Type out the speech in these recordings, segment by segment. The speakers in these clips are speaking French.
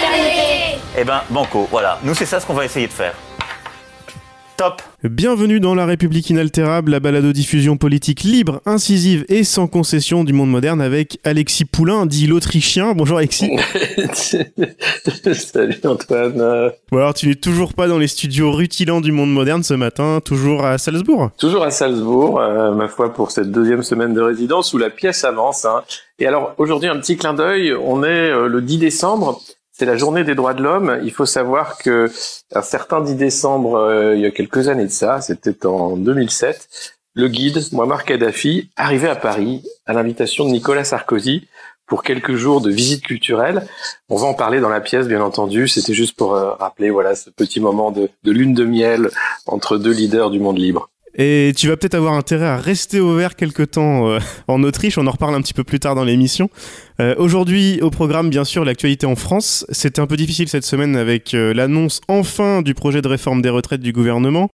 fraternité. Eh ben, banco, voilà. Nous, c'est ça ce qu'on va essayer de faire. Top Bienvenue dans La République inaltérable, la balado-diffusion politique libre, incisive et sans concession du monde moderne avec Alexis Poulain, dit l'Autrichien. Bonjour Alexis. Salut Antoine. Bon alors tu n'es toujours pas dans les studios rutilants du monde moderne ce matin, toujours à Salzbourg Toujours à Salzbourg, euh, ma foi, pour cette deuxième semaine de résidence où la pièce avance. hein. Et alors aujourd'hui, un petit clin d'œil, on est euh, le 10 décembre, c'est la journée des droits de l'homme. Il faut savoir que un certain 10 décembre, euh, il y a quelques années de ça, c'était en 2007, le guide, Muammar Kadhafi, arrivait à Paris à l'invitation de Nicolas Sarkozy pour quelques jours de visite culturelle. On va en parler dans la pièce, bien entendu. C'était juste pour euh, rappeler voilà ce petit moment de, de lune de miel entre deux leaders du monde libre. Et tu vas peut-être avoir intérêt à rester au vert quelque temps euh, en Autriche, on en reparle un petit peu plus tard dans l'émission. Euh, Aujourd'hui au programme bien sûr l'actualité en France. C'était un peu difficile cette semaine avec euh, l'annonce enfin du projet de réforme des retraites du gouvernement,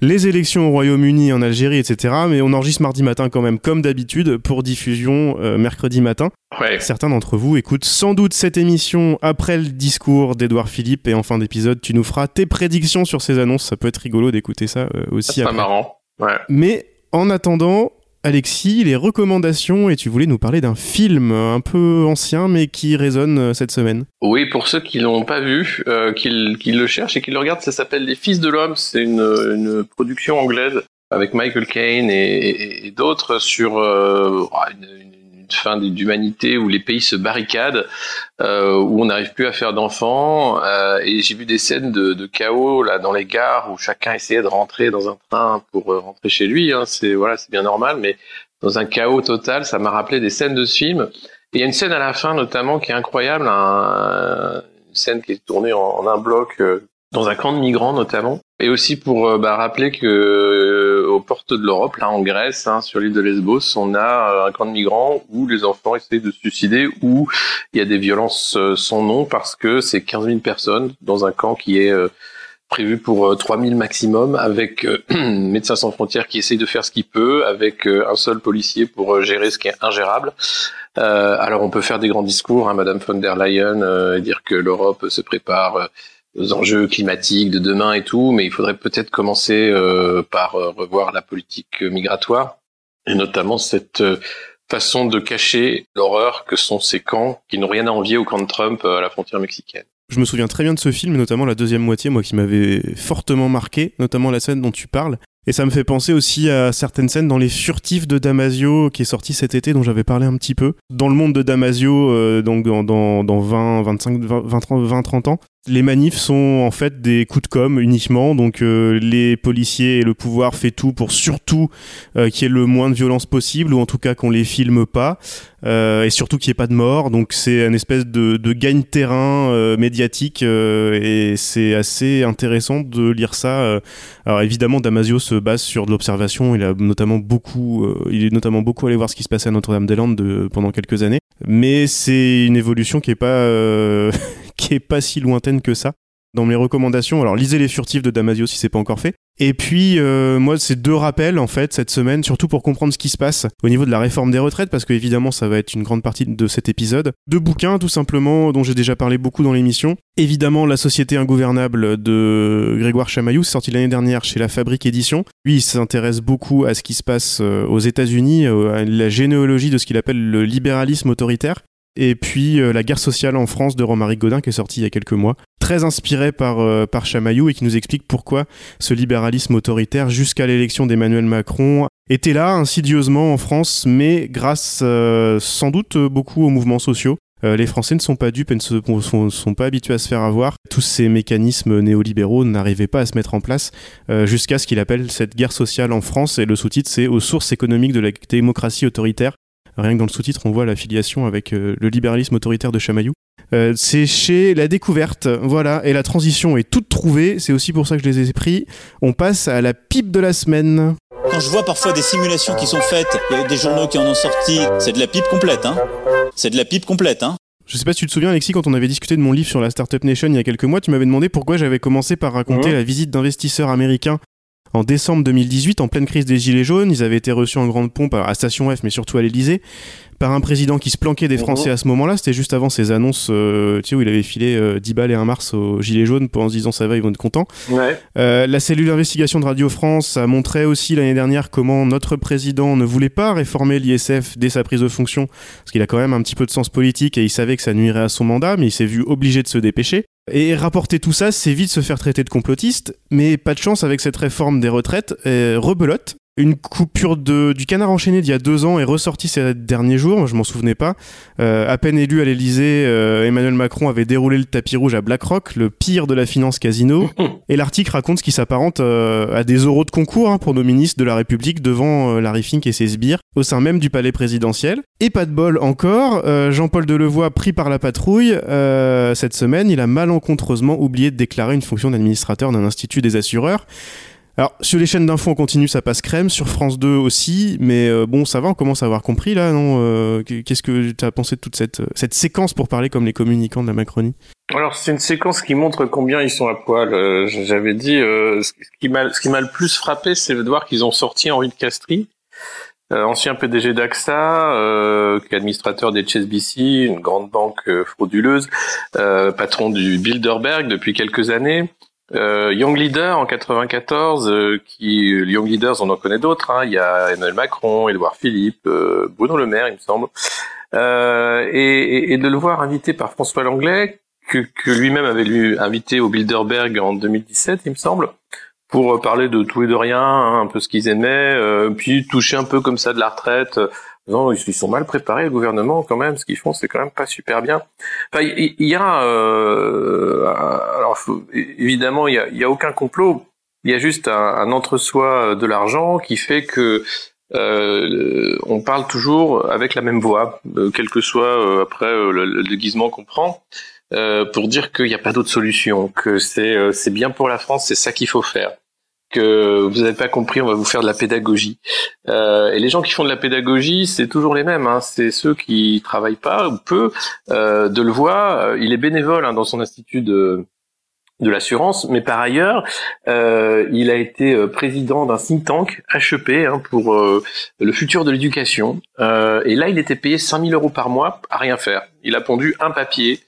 les élections au Royaume-Uni, en Algérie, etc. Mais on enregistre mardi matin quand même comme d'habitude pour diffusion mercredi matin. Ouais. Certains d'entre vous écoutent sans doute cette émission après le discours d'Edouard Philippe et en fin d'épisode tu nous feras tes prédictions sur ces annonces. Ça peut être rigolo d'écouter ça aussi C'est pas marrant. Ouais. Mais en attendant, Alexis, les recommandations, et tu voulais nous parler d'un film un peu ancien, mais qui résonne euh, cette semaine. Oui, pour ceux qui l'ont pas vu, euh, qui, qui le cherchent et qui le regardent, ça s'appelle Les Fils de l'homme. C'est une, une production anglaise avec Michael Caine et, et- et d'autres sur euh, une fin d'humanité où les pays se barricadent, euh, où on n'arrive plus à faire d'enfants. euh, et j'ai vu des scènes de, chaos là dans les gares où chacun essayait de rentrer dans un train pour euh, rentrer chez lui. Hein. C'est voilà, c'est bien normal, mais dans un chaos total, ça m'a rappelé des scènes de ce film. Il y a une scène à la fin notamment qui est incroyable, un- une scène qui est tournée en, un bloc dans un camp de migrants notamment, et aussi pour bah, rappeler que portes de l'Europe, là en Grèce, hein, sur l'île de Lesbos, on a euh, un camp de migrants où les enfants essayent de se suicider, où il y a des violences euh, sans nom parce que c'est 15 000 personnes dans un camp qui est euh, prévu pour euh, 3000 maximum, avec Médecins sans frontières qui essaye de faire ce qu'il peut, avec un seul policier pour gérer ce qui est ingérable. Alors on peut faire des grands discours, hein, Madame von der Leyen, et dire que l'Europe se prépare aux enjeux climatiques de demain et tout, mais il faudrait peut-être commencer euh, par euh, revoir la politique migratoire, et notamment cette euh, façon de cacher l'horreur que sont ces camps qui n'ont rien à envier au camp de Trump euh, à la frontière mexicaine. Je me souviens très bien de ce film, notamment la deuxième moitié, moi qui m'avait fortement marqué, notamment la scène dont tu parles. Et ça me fait penser aussi à certaines scènes dans Les Furtifs de Damasio, qui est sorti cet été, dont j'avais parlé un petit peu. Dans le monde de Damasio, euh, donc dans, dans, dans 20, 25, 20, 20, 30, 20, 30 ans, les manifs sont en fait des coups de com uniquement. Donc euh, les policiers et le pouvoir fait tout pour surtout euh, qu'il y ait le moins de violence possible, ou en tout cas qu'on les filme pas. Euh, et surtout qu'il n'y ait pas de mort. Donc c'est une espèce de, de gagne-terrain euh, médiatique euh, et c'est assez intéressant de lire ça. euh. Alors évidemment, Damasio se base sur de l'observation. Il a notamment beaucoup, il est notamment beaucoup allé voir ce qui se passait à Notre-Dame-des-Landes de- pendant quelques années. Mais c'est une évolution qui est pas pas si lointaine que ça. Dans mes recommandations, alors lisez les furtifs de Damasio si c'est pas encore fait. Et puis euh, moi c'est deux rappels en fait cette semaine, surtout pour comprendre ce qui se passe au niveau de la réforme des retraites, parce que évidemment ça va être une grande partie de cet épisode. Deux bouquins tout simplement dont j'ai déjà parlé beaucoup dans l'émission. Évidemment La Société ingouvernable de Grégoire Chamaillou, sorti l'année dernière chez La Fabrique Édition. Lui il s'intéresse beaucoup à ce qui se passe euh, aux États-Unis, euh, à la généalogie de ce qu'il appelle le libéralisme autoritaire. Et puis euh, La guerre sociale en France de Romaric Godin qui est sorti il y a quelques mois. Très inspiré par, euh, par Chamaillou et qui nous explique pourquoi ce libéralisme autoritaire jusqu'à l'élection d'Emmanuel Macron était là insidieusement en France, mais grâce euh, sans doute beaucoup aux mouvements sociaux. Les Français ne sont pas dupes et ne sont, pas habitués à se faire avoir. Tous ces mécanismes néolibéraux n'arrivaient pas à se mettre en place jusqu'à ce qu'il appelle cette guerre sociale en France. Et le sous-titre, c'est aux sources économiques de la démocratie autoritaire. Rien que dans le sous-titre, on voit la filiation avec euh, le libéralisme autoritaire de Chamaillou. Euh, c'est chez La Découverte, voilà, et la transition est toute trouvée, c'est aussi pour ça que je les ai pris. On passe à la pipe de la semaine. Quand je vois parfois des simulations qui sont faites, il y a des journaux qui en ont sorti, c'est de la pipe complète, hein. C'est de la pipe complète, hein. Je sais pas si tu te souviens, Alexis, quand on avait discuté de mon livre sur la Startup Nation il y a quelques mois, tu m'avais demandé pourquoi j'avais commencé par raconter la visite d'investisseurs américains en décembre 2018, en pleine crise des Gilets jaunes. Ils avaient été reçus en grande pompe à Station F, mais surtout à l'Elysée, par un président qui se planquait des Français Mhm. à ce moment-là. C'était juste avant ces annonces, euh, tu sais, où il avait filé euh, 10 balles et un mars aux Gilets jaunes en se disant ça va, ils vont être contents. Ouais. Euh, la cellule d'investigation de Radio France a montré aussi l'année dernière comment notre président ne voulait pas réformer l'ISF dès sa prise de fonction, parce qu'il a quand même un petit peu de sens politique et il savait que ça nuirait à son mandat, mais il s'est vu obligé de se dépêcher. Et rapporter tout ça, c'est vite se faire traiter de complotiste, mais pas de chance avec cette réforme des retraites, euh, rebelote. Une coupure de, du canard enchaîné d'il y a deux ans est ressortie ces derniers jours, je m'en souvenais pas. Euh, à peine élu à l'Elysée, euh, Emmanuel Macron avait déroulé le tapis rouge à BlackRock, le pire de la finance casino. Et l'article raconte ce qui s'apparente euh, à des euros de concours hein, pour nos ministres de la République devant Larry Fink et ses sbires au sein même du palais présidentiel. Et pas de bol encore, Jean-Paul Delevoye pris par la patrouille cette semaine, il a malencontreusement oublié de déclarer une fonction d'administrateur d'un institut des assureurs. Alors, sur les chaînes d'infos en continu, ça passe crème, sur France 2 aussi, mais euh, bon, ça va, on commence à avoir compris là, non Euh, Qu'est-ce que tu as pensé de toute cette, cette séquence pour parler comme les communicants de la Macronie? Alors c'est une séquence qui montre combien ils sont à poil. Euh, J'avais dit euh, ce qui m'a le plus frappé, c'est de voir qu'ils ont sorti Henri de Castries, euh, ancien PDG d'AXA, euh, administrateur des HSBC, une grande banque euh, frauduleuse, euh, patron du Bilderberg depuis quelques années. Euh, Young Leader en 94, euh, qui Young Leaders, on en connaît d'autres. Hein. Il y a Emmanuel Macron, Édouard Philippe, euh, Bruno Le Maire, il me semble. Euh, et, et- de le voir invité par François Langlais, que, que lui-même avait lui invité au Bilderberg en 2017, il me semble, pour euh, parler de tout et de rien, hein, un peu ce qu'ils aimaient, euh, puis toucher un peu comme ça de la retraite. Non, ils sont mal préparés, le gouvernement, quand même. Ce qu'ils font, c'est quand même pas super bien. Enfin, il y, a, euh, alors évidemment, il y a, aucun complot. Il y a juste un, entre-soi de l'argent qui fait que euh, on parle toujours avec la même voix, euh, quel que soit euh, après euh, le, le déguisement qu'on prend, euh, pour dire qu'il n'y a pas d'autre solution, que c'est bien pour la France, c'est ça qu'il faut faire, que vous n'avez pas compris, on va vous faire de la pédagogie. Euh, et les gens qui font de la pédagogie, c'est toujours les mêmes, hein, c'est ceux qui travaillent pas ou peu. Euh, de le voir, euh, il est bénévole hein, dans son institut de de l'assurance, mais par ailleurs, euh, il a été euh, président d'un think tank HEP hein, pour euh, le futur de l'éducation. Euh, et là, il était payé 5000 euros par mois à rien faire. Il a pondu un papier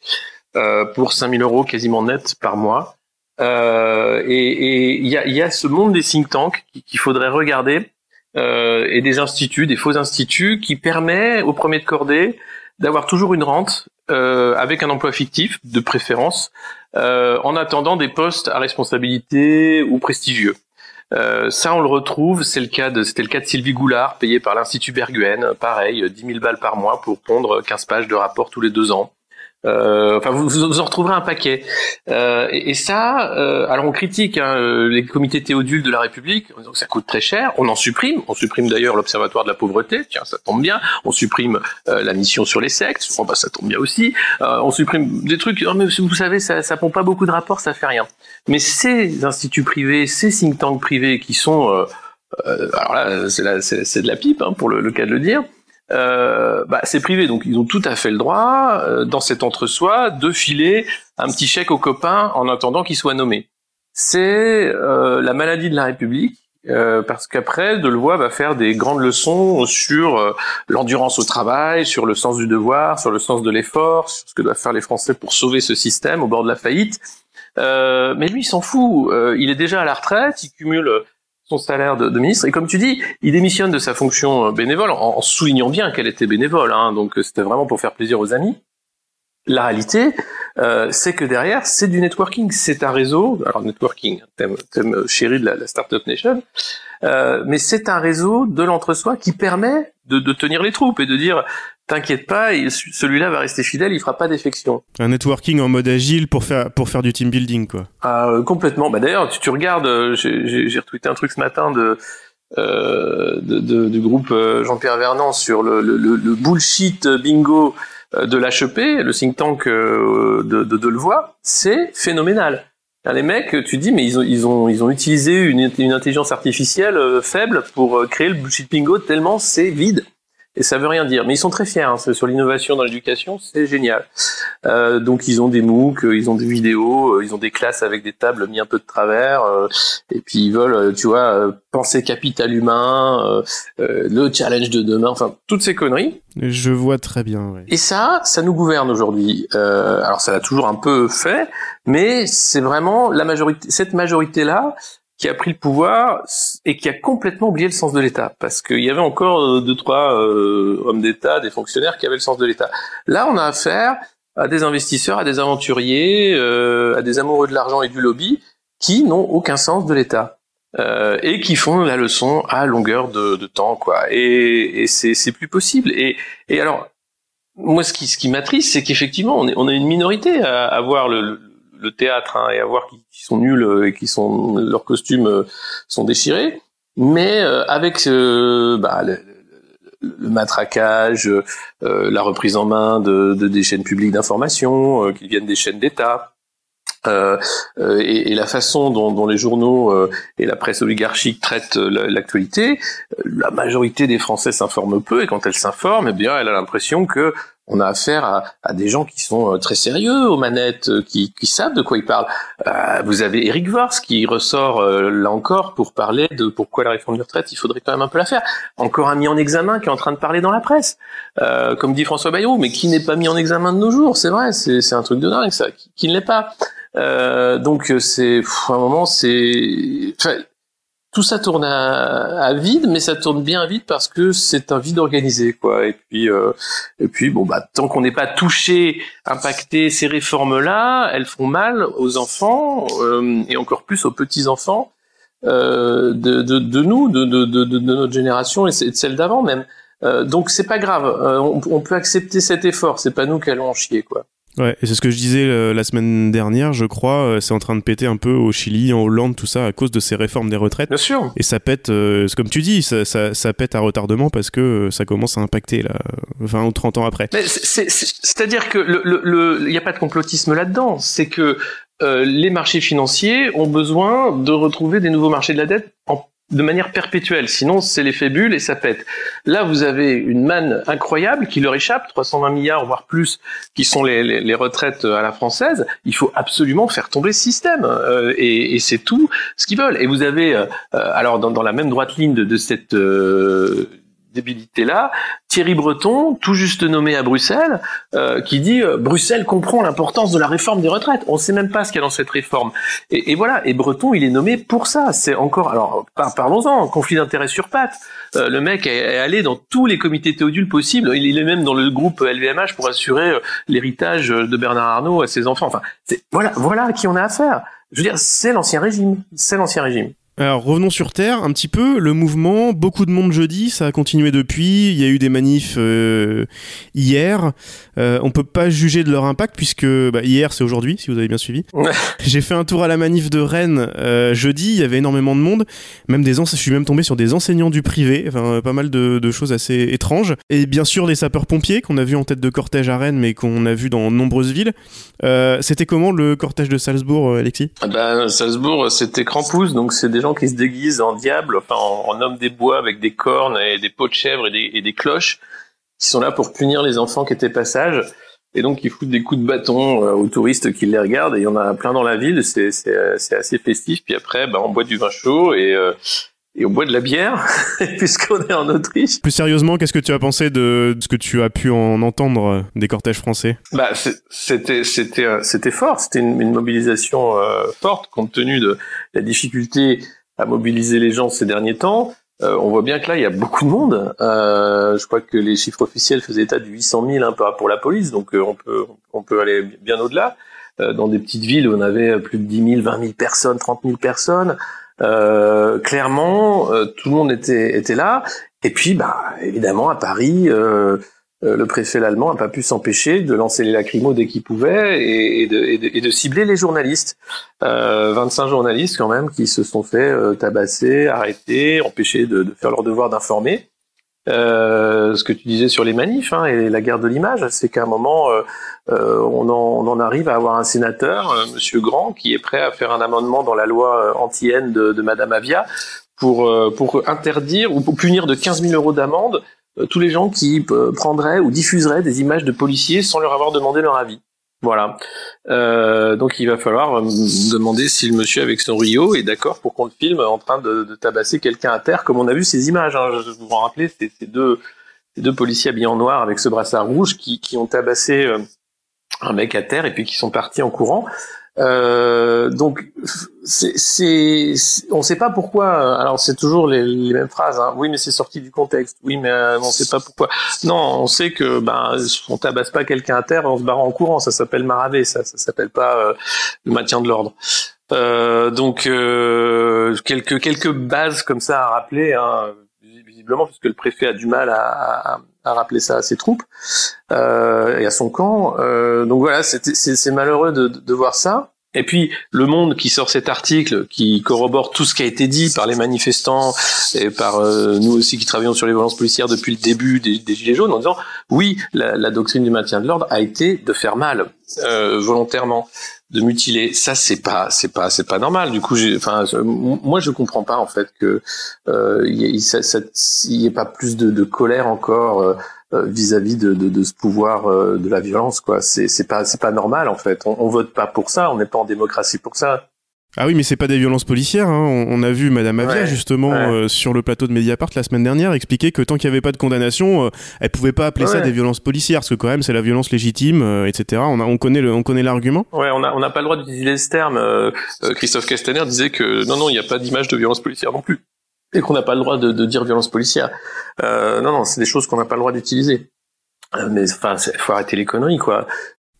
euh, pour 5000 euros quasiment net par mois. Euh, et il y a, ce monde des think tanks qu'il qu'il faudrait regarder euh, et des instituts, des faux instituts, qui permet au premier de cordée d'avoir toujours une rente euh, avec un emploi fictif de préférence euh, en attendant des postes à responsabilité ou prestigieux. Euh, ça, on le retrouve. C'est le cas de, c'était le cas de Sylvie Goulard, payée par l'Institut Berguen, pareil, 10 000 balles par mois pour pondre 15 pages de rapport tous les deux ans. Euh, enfin, vous, vous en retrouverez un paquet. Euh, et, et ça, euh, alors on critique hein, euh, les comités théodules de la République, en disant que ça coûte très cher. On en supprime. On supprime d'ailleurs l'Observatoire de la pauvreté. Tiens, ça tombe bien. On supprime euh, la mission sur les sectes. Oh, bah, ça tombe bien aussi. Euh, on supprime des trucs. Oh, mais vous savez, ça, ça pompe pas beaucoup de rapports, ça fait rien. Mais ces instituts privés, ces think tanks privés qui sont, alors là, c'est de la pipe hein, pour le, le cas de le dire. Euh, bah, c'est privé, donc ils ont tout à fait le droit, euh, dans cet entre-soi, de filer un petit chèque aux copains en attendant qu'ils soient nommés. C'est euh, la maladie de la République, euh, parce qu'après, Delevoye va faire des grandes leçons sur l'endurance au travail, sur le sens du devoir, sur le sens de l'effort, sur ce que doivent faire les Français pour sauver ce système au bord de la faillite. Euh, mais lui, il s'en fout. Il est déjà à la retraite, il cumule son salaire de, ministre, et comme tu dis, il démissionne de sa fonction euh, bénévole en, soulignant bien qu'elle était bénévole, hein, donc euh, c'était vraiment pour faire plaisir aux amis. La réalité, euh, c'est que derrière, c'est du networking, c'est un réseau, alors networking, thème, thème chéri de la, la Startup Nation, euh, mais c'est un réseau de l'entre-soi qui permet de, de tenir les troupes et de dire, t'inquiète pas, il- celui-là va rester fidèle, il fera pas défection. Un networking en mode agile pour faire, pour faire du team building, quoi. Ah, euh, complètement. Bah d'ailleurs, tu, tu regardes, euh, j'ai- retweeté un truc ce matin de, euh, de, de- du groupe euh, Jean-Pierre Vernant sur le, le, le- le bullshit bingo de l'HEP, le think tank de, de Delevoye, c'est phénoménal. Les mecs, tu dis, mais ils ont, ils ont, ils ont utilisé une, une intelligence artificielle faible pour créer le bullshit bingo tellement c'est vide et ça veut rien dire. Mais ils sont très fiers hein, sur l'innovation dans l'éducation, c'est génial. Euh, donc ils ont des MOOC, euh, ils ont des vidéos, euh, ils ont des classes avec des tables mis un peu de travers, euh, et puis ils veulent, tu vois, penser capital humain, le challenge de demain, enfin toutes ces conneries. Je vois très bien. Et ça, ça nous gouverne aujourd'hui. alors ça l'a toujours un peu fait, mais c'est vraiment la majorité. Cette majorité là, qui a pris le pouvoir et qui a complètement oublié le sens de l'État, parce qu'il y avait encore euh, deux trois euh, hommes d'État, des fonctionnaires qui avaient le sens de l'État. Là, on a affaire à des investisseurs, à des aventuriers, euh, à des amoureux de l'argent et du lobby qui n'ont aucun sens de l'État. Euh, et qui font la leçon à longueur de, temps, quoi. Et, et c'est plus possible. Et, et alors, moi, ce qui, ce qui m'attriste, c'est qu'effectivement, on est, on est une minorité à, à voir le, le théâtre hein, et à voir qui, sont nuls euh, et qui sont leurs costumes euh, sont déchirés, mais euh, avec bah, le, matraquage, la reprise en main de, des chaînes publiques d'information qui viennent des chaînes d'État. Et, la façon dont, les journaux et la presse oligarchique traitent l'actualité, la majorité des Français s'informent peu et quand elle s'informe, eh bien, elle a l'impression que on a affaire à, des gens qui sont euh, très sérieux aux manettes, euh, qui, savent de quoi ils parlent. Euh, vous avez Eric Vors qui ressort là encore pour parler de pourquoi la réforme de retraite, il faudrait quand même un peu la faire. Encore un mis en examen qui est en train de parler dans la presse, comme dit François Bayrou, mais qui n'est pas mis en examen de nos jours, c'est vrai, c'est un truc de dingue ça, qui, ne l'est pas. Donc c'est un moment, c'est tout ça tourne à, vide, mais ça tourne bien vite parce que c'est un vide organisé, quoi. Et puis, euh, et puis, bon, bah, tant qu'on n'est pas touché, impacté, ces réformes-là, elles font mal aux enfants euh, et encore plus aux petits enfants euh, de, de, de, nous, de, de, de, notre génération et de celle d'avant même. Euh, donc c'est pas grave, on, on, peut accepter cet effort. C'est pas nous qui allons en chier, quoi. Ouais, et c'est ce que je disais euh, la semaine dernière, je crois, euh, c'est en train de péter un peu au Chili, en Hollande, tout ça, à cause de ces réformes des retraites. Bien sûr. Et ça pète, euh, comme tu dis, ça, ça, ça, pète à retardement parce que ça commence à impacter là, 20 ou 30 ans après. C'est-à-dire que il le, le, n'y a pas de complotisme là-dedans, c'est que les marchés financiers ont besoin de retrouver des nouveaux marchés de la dette de manière perpétuelle. Sinon, c'est l'effet bulle et ça pète. Là, vous avez une manne incroyable qui leur échappe, 320 milliards, voire plus, qui sont les, les, retraites à la française. Il faut absolument faire tomber ce système. Euh, et, et c'est tout ce qu'ils veulent. Et vous avez, euh, euh, alors dans, dans, la même droite ligne de, de cette débilité-là, Thierry Breton, tout juste nommé à Bruxelles, euh, qui dit euh, Bruxelles comprend l'importance de la réforme des retraites. On ne sait même pas ce qu'il y a dans cette réforme. Et, et, voilà. Et Breton, il est nommé pour ça. C'est encore. Alors parlons-en. Conflit d'intérêts sur pattes. Euh, le mec est, allé dans tous les comités théodules possibles. Il, est même dans le groupe LVMH pour assurer euh, l'héritage de Bernard Arnault à ses enfants. Enfin, voilà, voilà à qui on a affaire. Je veux dire, c'est l'ancien régime. C'est l'ancien régime. Alors revenons sur Terre un petit peu. Le mouvement, beaucoup de monde jeudi, ça a continué depuis. Il y a eu des manifs euh, hier. Euh, on peut pas juger de leur impact puisque bah, hier c'est aujourd'hui, si vous avez bien suivi. J'ai fait un tour à la manif de Rennes euh, jeudi. Il y avait énormément de monde. Même des je suis même tombé sur des enseignants du privé. Enfin, pas mal de, de choses assez étranges. Et bien sûr les sapeurs-pompiers qu'on a vu en tête de cortège à Rennes, mais qu'on a vu dans nombreuses villes. Euh, c'était comment le cortège de Salzbourg, Alexis? Ah bah, Salzbourg, c'était crampouze, donc c'est des gens qui se déguisent en diable, enfin en, homme des bois avec des cornes et des peaux de chèvre et des, cloches, qui sont là pour punir les enfants qui étaient passage. Et donc ils foutent des coups de bâton euh, aux touristes qui les regardent. Et il y en a plein dans la ville. C'est assez festif. Puis après, bah, on boit du vin chaud et euh, et on boit de la bière, puisqu'on est en Autriche. Plus sérieusement, qu'est-ce que tu as pensé de ce que tu as pu en entendre des cortèges français? Bah, c'était c'était euh, c'était fort, c'était une, mobilisation euh, forte compte tenu de la difficulté à mobiliser les gens ces derniers temps. on voit bien que là, il y a beaucoup de monde. je crois que les chiffres officiels faisaient état de 800 000 hein, pour la police, donc on peut on peut aller bien au-delà. dans des petites villes on avait plus de 10 000, 20 000 personnes, 30 000 personnes. Euh, clairement, euh, tout le monde était, était là. Et puis, bah, évidemment, à Paris, euh, le préfet allemand n'a pas pu s'empêcher de lancer les lacrymos dès qu'il pouvait et, de, et, de, cibler les journalistes. 25 journalistes quand même qui se sont fait tabasser, arrêter, empêcher de, de faire leur devoir d'informer. Euh, ce que tu disais sur les manifs hein, et la guerre de l'image, c'est qu'à un moment, euh, euh, on, en, on, en, arrive à avoir un sénateur, euh, Monsieur Grand, qui est prêt à faire un amendement dans la loi anti-haine de, de, Madame Avia pour, pour interdire ou pour punir de 15 000 euros d'amende tous les gens qui prendraient ou diffuseraient des images de policiers sans leur avoir demandé leur avis. Voilà. Euh, donc il va falloir euh, demander si le monsieur avec son Rio est d'accord pour qu'on le filme en train de, tabasser quelqu'un à terre, comme on a vu ces images. Hein. Je vous en rappelez, c'est ces deux, ces deux policiers habillés en noir avec ce brassard rouge qui, qui ont tabassé euh, un mec à terre et puis qui sont partis en courant. Euh, donc, c'est, on ne sait pas pourquoi. Alors, c'est toujours les, mêmes phrases. Hein. Oui, mais c'est sorti du contexte. Oui, mais euh, on ne sait pas pourquoi. Non, on sait que ben, on tabasse pas quelqu'un à terre en se barrant en courant. Ça s'appelle maraver. Ça, ça s'appelle pas euh, le maintien de l'ordre. Euh, donc, euh, quelques quelques bases comme ça à rappeler. Hein, visiblement, puisque le préfet a du mal à, rappeler ça à ses troupes euh, et à son camp. Euh, donc voilà, c'est malheureux de, voir ça. Et puis le Monde qui sort cet article qui corrobore tout ce qui a été dit par les manifestants et par euh, nous aussi qui travaillons sur les violences policières depuis le début des, Gilets jaunes en disant oui, la, doctrine du maintien de l'ordre a été de faire mal volontairement de mutiler. Ça, c'est pas, c'est pas, c'est pas normal. Du coup, enfin, moi, je comprends pas en fait que euh, il y, ait pas plus de, colère encore euh, euh, vis-à-vis de, ce pouvoir euh, de la violence. Quoi, c'est, c'est pas, c'est pas normal en fait. On, on vote pas pour ça. On n'est pas en démocratie pour ça. Ah oui, mais c'est pas des violences policières. Hein. On, a vu Madame Avia justement euh, sur le plateau de Mediapart la semaine dernière expliquer que tant qu'il n'y avait pas de condamnation, euh, elle pouvait pas appeler ça des violences policières, parce que quand même c'est la violence légitime, euh, etc. On, a, on connaît le, on connaît l'argument. Ouais, on n'a on a pas le droit d'utiliser ce terme. Christophe Castaner disait que non, non, il n'y a pas d'image de violence policière non plus, et qu'on n'a pas le droit de, de, dire violence policière. non, non, c'est des choses qu'on n'a pas le droit d'utiliser. Mais enfin, faut arrêter les conneries, quoi.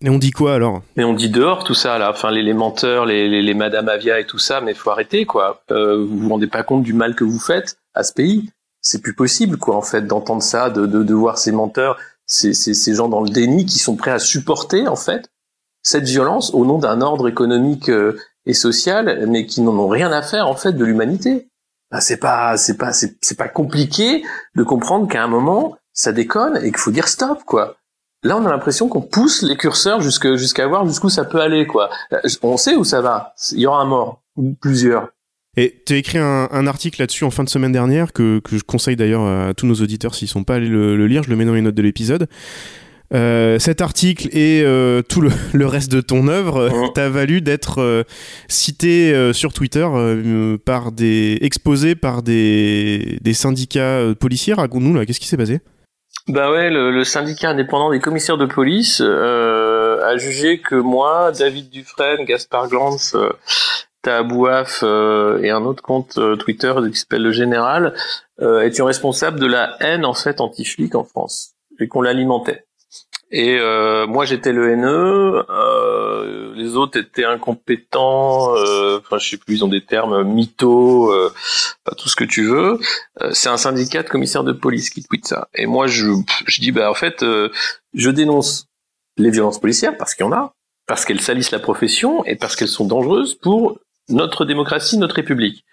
Et on dit quoi alors? Mais on dit dehors tout ça là, enfin les, les menteurs, les, les, les, Madame Avia et tout ça, mais faut arrêter quoi. Euh, vous vous rendez pas compte du mal que vous faites à ce pays? C'est plus possible quoi en fait d'entendre ça, de, de, de voir ces menteurs, ces, ces, gens dans le déni qui sont prêts à supporter en fait cette violence au nom d'un ordre économique euh, et social, mais qui n'en ont rien à faire en fait de l'humanité. Ben, c'est pas c'est pas c'est pas compliqué de comprendre qu'à un moment ça déconne et qu'il faut dire stop quoi. Là, on a l'impression qu'on pousse les curseurs jusqu'à voir jusqu'où ça peut aller, quoi. On sait où ça va. Il y aura un mort, ou plusieurs. Et tu as écrit un, un article là-dessus en fin de semaine dernière, que, que je conseille d'ailleurs à tous nos auditeurs s'ils sont pas allés le, lire, je le mets dans les notes de l'épisode. Euh, cet article et euh, tout le, le, reste de ton œuvre mmh. t'a valu d'être euh, cité euh, sur Twitter euh, par des exposés par des, des syndicats policiers. Raconte-nous là, qu'est-ce qui s'est passé? Bah ouais, le, syndicat indépendant des commissaires de police euh, a jugé que moi, David Dufresne, Gaspard Glantz, euh, Tabouaf euh, et un autre compte euh, Twitter qui s'appelle le Général étions responsables de la haine en fait anti-flic en France et qu'on l'alimentait. Et euh, moi j'étais le haineux, euh, les autres étaient incompétents, euh, enfin je sais plus, ils ont des termes mythos, euh, tout ce que tu veux. Euh, c'est un syndicat de commissaires de police qui tweet ça. Et moi je, je dis bah en fait euh, je dénonce les violences policières parce qu'il y en a, parce qu'elles salissent la profession et parce qu'elles sont dangereuses pour notre démocratie, notre république.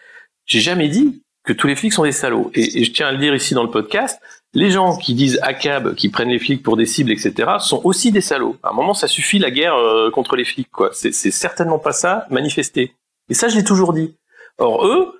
J'ai jamais dit que tous les flics sont des salauds. Et je tiens à le dire ici dans le podcast, les gens qui disent ACAB, qui prennent les flics pour des cibles, etc., sont aussi des salauds. À un moment, ça suffit la guerre euh, contre les flics, quoi. C'est certainement pas ça, manifester. Et ça, je l'ai toujours dit. Or, eux,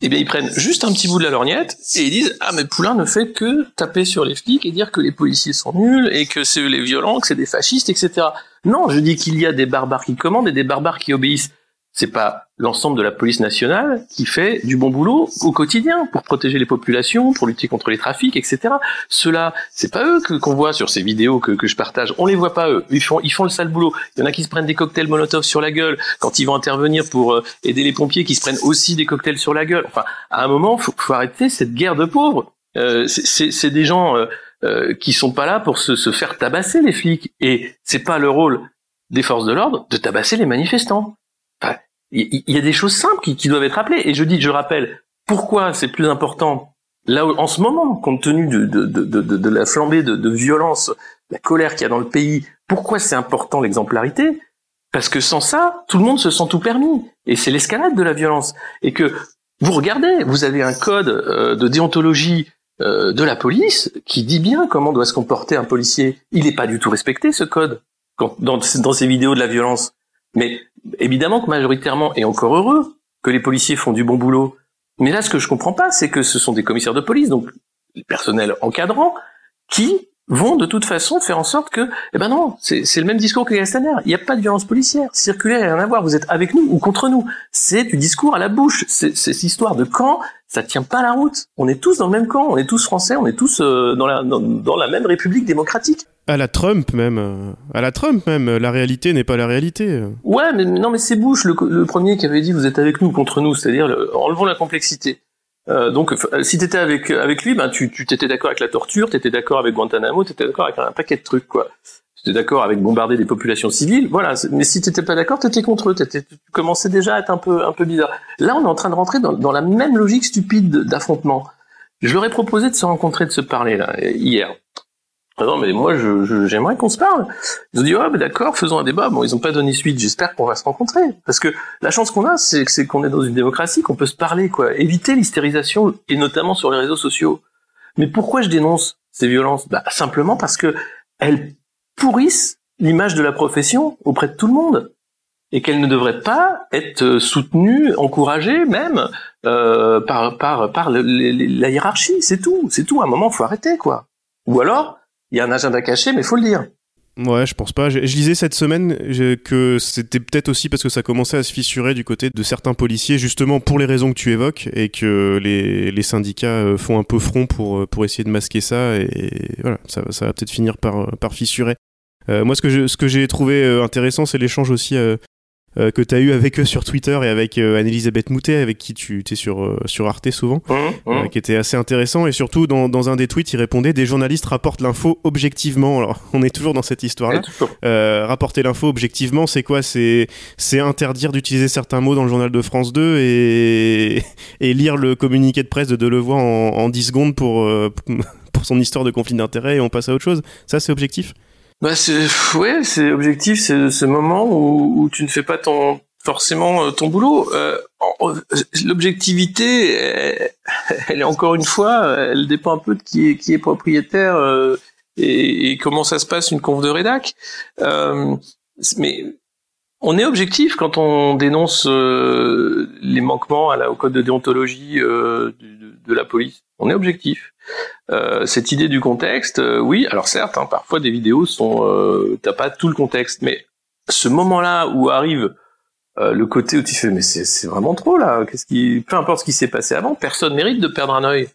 eh bien, ils prennent juste un petit bout de la lorgnette et ils disent Ah, mais Poulain ne fait que taper sur les flics et dire que les policiers sont nuls et que c'est les violents, que c'est des fascistes, etc. Non, je dis qu'il y a des barbares qui commandent et des barbares qui obéissent c'est pas l'ensemble de la police nationale qui fait du bon boulot au quotidien pour protéger les populations, pour lutter contre les trafics, etc. Ceux-là, c'est pas eux que qu'on voit sur ces vidéos que, que je partage. On les voit pas eux. Ils font ils font le sale boulot. Il y en a qui se prennent des cocktails Molotov sur la gueule quand ils vont intervenir pour euh, aider les pompiers, qui se prennent aussi des cocktails sur la gueule. Enfin, à un moment, faut, faut arrêter cette guerre de pauvres. Euh, c'est des gens euh, qui sont pas là pour se, se faire tabasser les flics et c'est pas le rôle des forces de l'ordre de tabasser les manifestants il y, a des choses simples qui, doivent être rappelées. Et je dis, je rappelle, pourquoi c'est plus important là en ce moment, compte tenu de, de, de, de la flambée de, violence, la colère qu'il y a dans le pays, pourquoi c'est important l'exemplarité? Parce que sans ça, tout le monde se sent tout permis. Et c'est l'escalade de la violence. Et que vous regardez, vous avez un code euh, de déontologie euh, de la police qui dit bien comment doit se comporter un policier. Il n'est pas du tout respecté ce code quand, dans, dans ces vidéos de la violence. Mais évidemment que majoritairement, et encore heureux, que les policiers font du bon boulot. Mais là, ce que je comprends pas, c'est que ce sont des commissaires de police, donc les personnels encadrants, qui vont de toute façon faire en sorte que, eh ben non, c'est le même discours que Castaner. Il n'y a pas de violence policière. Circulaire, rien à voir. Vous êtes avec nous ou contre nous. C'est du discours à la bouche. C'est cette histoire de camp, ça tient pas la route. On est tous dans le même camp. On est tous français. On est tous euh, dans, la, dans, la même république démocratique. À la Trump même, à la Trump même, la réalité n'est pas la réalité. Ouais, mais non, mais c'est Bush le, le, premier qui avait dit vous êtes avec nous ou contre nous, c'est-à-dire enlevons la complexité. Euh, donc, euh, si t'étais avec avec lui, ben tu tu t'étais d'accord avec la torture, t'étais d'accord avec Guantanamo, t'étais d'accord avec un paquet de trucs quoi. T'étais d'accord avec bombarder des populations civiles, voilà. Mais si t'étais pas d'accord, t'étais contre eux. T'étais, tu commençais déjà à être un peu un peu bizarre. Là, on est en train de rentrer dans, dans la même logique stupide d'affrontement. Je leur ai proposé de se rencontrer, de se parler là hier. Ah non, mais moi, je, j'aimerais qu'on se parle. Ils ont dit, oh, d'accord, faisons un débat. Bon, ils ont pas donné suite. J'espère qu'on va se rencontrer. Parce que la chance qu'on a, c'est, c'est qu'on est dans une démocratie, qu'on peut se parler, quoi. Éviter l'hystérisation, et notamment sur les réseaux sociaux. Mais pourquoi je dénonce ces violences? Bah, simplement parce que elles pourrissent l'image de la profession auprès de tout le monde. Et qu'elles ne devraient pas être soutenues, encouragées même, euh, par, par, par la hiérarchie. C'est tout. C'est tout. À un moment, faut arrêter, quoi. Ou alors, il y a un agenda caché, mais faut le dire. Ouais, je pense pas. Je, lisais cette semaine que c'était peut-être aussi parce que ça commençait à se fissurer du côté de certains policiers, justement pour les raisons que tu évoques, et que les, syndicats euh, font un peu front pour, euh, pour essayer de masquer ça, et voilà, ça, va peut-être finir par, euh, par fissurer. moi, ce que, ce que j'ai trouvé intéressant, c'est l'échange aussi que tu as eu avec eux sur Twitter et avec euh, Anne-Elisabeth Moutet, avec qui tu es sur, euh, sur Arte souvent, mmh, mmh. qui était assez intéressant. Et surtout, dans, dans, un des tweets, il répondait Des journalistes rapportent l'info objectivement. Alors, on est toujours dans cette histoire-là. rapporter l'info objectivement, c'est quoi? C'est interdire d'utiliser certains mots dans le journal de France 2 et, et lire le communiqué de presse de Delevoye en, en 10 secondes pour, pour son histoire de conflit d'intérêt et on passe à autre chose. Ça, c'est objectif? Bah c'est ouais, c'est objectif, c'est ce moment où, où, tu ne fais pas ton forcément euh, ton boulot. Euh, L'objectivité, elle, est encore une fois, elle dépend un peu de qui est qui est propriétaire euh, et, et, comment ça se passe une conf de rédac. Euh, mais on est objectif quand on dénonce euh, les manquements à la, au code de déontologie de, de la police. On est objectif. Euh, cette idée du contexte, euh, oui, alors certes, hein, parfois des vidéos sont, euh, t'as pas tout le contexte, mais ce moment-là où arrive le côté où tu fais, mais c'est vraiment trop là, qu'est-ce qui, peu importe ce qui s'est passé avant, personne mérite de perdre un œil,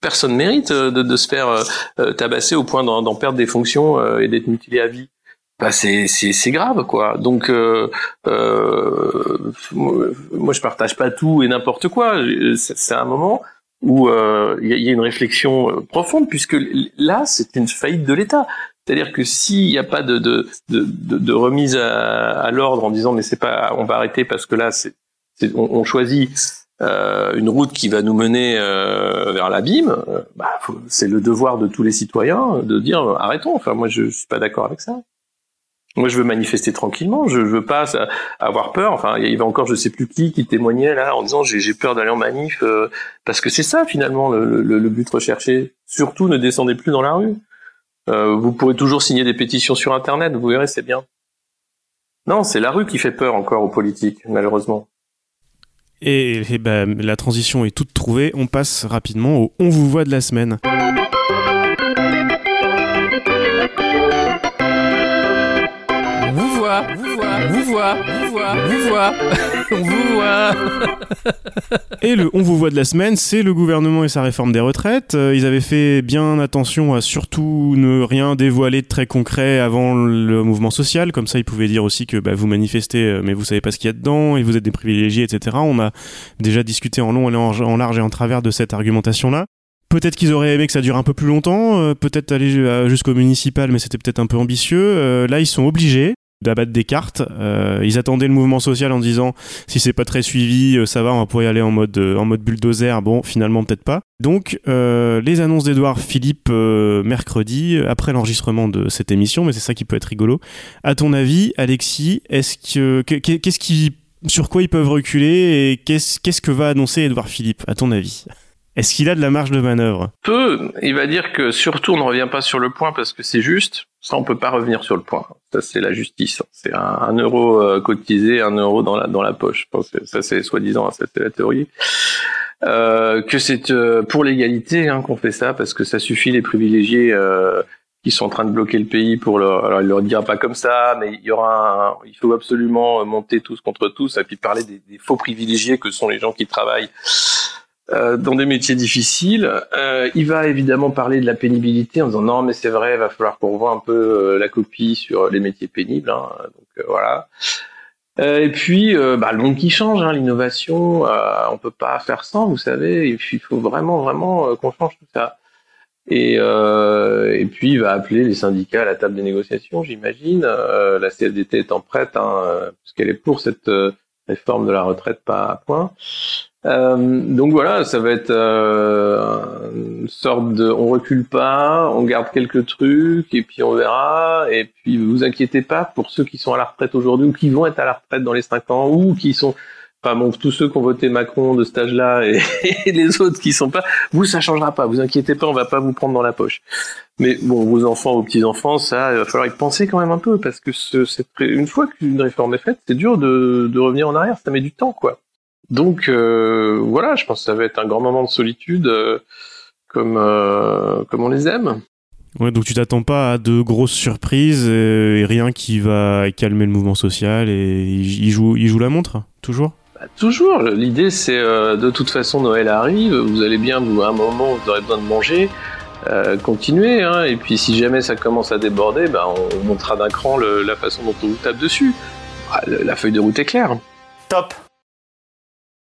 personne mérite de, de se faire tabasser au point d'en perdre des fonctions et d'être mutilé à vie. Bah c'est grave quoi. Donc euh, moi je partage pas tout et n'importe quoi. C'est un moment où euh, il y, a une réflexion euh, profonde, puisque là, c'est une faillite de l'État. C'est-à-dire que s'il n'y a pas de, de, de, de remise à, à l'ordre en disant mais c'est pas, on va arrêter parce que là, c'est, on, on, choisit euh, une route qui va nous mener euh, vers l'abîme, euh, bah, c'est le devoir de tous les citoyens de dire arrêtons. Enfin, moi, je, je suis pas d'accord avec ça. Moi, je veux manifester tranquillement. Je veux pas avoir peur. Enfin, il y avait encore, je sais plus qui, qui témoignait là en disant j'ai peur d'aller en manif euh, parce que c'est ça finalement le, le, le, but recherché. Surtout, ne descendez plus dans la rue. Euh, vous pourrez toujours signer des pétitions sur Internet. Vous verrez, c'est bien. Non, c'est la rue qui fait peur encore aux politiques, malheureusement. Et, et ben, la transition est toute trouvée. On passe rapidement au On vous voit de la semaine. Vous voit, vous voit, vous voit, vous voit, on vous voit. et le on vous voit de la semaine, c'est le gouvernement et sa réforme des retraites. Euh, ils avaient fait bien attention à surtout ne rien dévoiler de très concret avant le mouvement social, comme ça ils pouvaient dire aussi que bah, vous manifestez, euh, mais vous savez pas ce qu'il y a dedans et vous êtes des privilégiés, etc. On a déjà discuté en long, en large et en travers de cette argumentation-là. Peut-être qu'ils auraient aimé que ça dure un peu plus longtemps, euh, peut-être aller jusqu'au municipal, mais c'était peut-être un peu ambitieux. là, ils sont obligés d'abattre des cartes. Euh, ils attendaient le mouvement social en disant si c'est pas très suivi, euh, ça va, on va pouvoir y aller en mode euh, en mode bulldozer. Bon, finalement peut-être pas. Donc les annonces d'Edouard Philippe mercredi après l'enregistrement de cette émission, mais c'est ça qui peut être rigolo. À ton avis, Alexis, est-ce que qu'est-ce qui sur quoi ils peuvent reculer et qu'est-ce qu'est-ce que va annoncer Edouard Philippe à ton avis? Est-ce qu'il a de la marge de manœuvre? Peu. Il va dire que surtout on ne revient pas sur le point parce que c'est juste. Ça, on peut pas revenir sur le point. Ça, c'est la justice. C'est un, euro euh, cotisé, un euro dans la dans la poche. Ça, c'est soi-disant, ça c'est la théorie. Euh, que c'est euh, pour l'égalité hein, qu'on fait ça parce que ça suffit les privilégiés euh, qui sont en train de bloquer le pays pour leur alors il leur dira pas comme ça mais il y aura un, il faut absolument monter tous contre tous et puis parler des, des faux privilégiés que sont les gens qui travaillent euh, dans des métiers difficiles. Euh, il va évidemment parler de la pénibilité en disant non mais c'est vrai, il va falloir qu'on revoie un peu euh, la copie sur les métiers pénibles. Hein. Donc voilà. et puis bah, le monde qui change, hein, l'innovation, on peut pas faire sans, vous savez. Il faut vraiment vraiment qu'on change tout ça. Et, et puis il va appeler les syndicats à la table des négociations, j'imagine. la CFDT étant prête, hein, parce qu'elle est pour cette réforme de la retraite pas à point. Euh, donc voilà, ça va être euh, une sorte de, on recule pas, on garde quelques trucs et puis on verra. Et puis vous inquiétez pas pour ceux qui sont à la retraite aujourd'hui ou qui vont être à la retraite dans les 5 ans ou qui sont, enfin bon, tous ceux qui ont voté Macron de cet âge-là et, les autres qui sont pas, vous ça changera pas. Vous inquiétez pas, on va pas vous prendre dans la poche. Mais bon, vos enfants, vos petits enfants, ça, il va falloir y penser quand même un peu parce que ce, une fois qu'une réforme est faite, c'est dur de, de revenir en arrière. Ça met du temps, quoi. Donc euh, voilà, je pense que ça va être un grand moment de solitude euh, comme euh, comme on les aime. Ouais, donc tu t'attends pas à de grosses surprises et, rien qui va calmer le mouvement social et il joue il joue la montre toujours? Bah, toujours. L'idée c'est de toute façon Noël arrive, vous allez bien vous à un moment où vous aurez besoin de manger. Euh, continuer, hein, et puis si jamais ça commence à déborder, bah, on, montrera d'un cran la façon dont on vous tape dessus. Ah, la feuille de route est claire. Top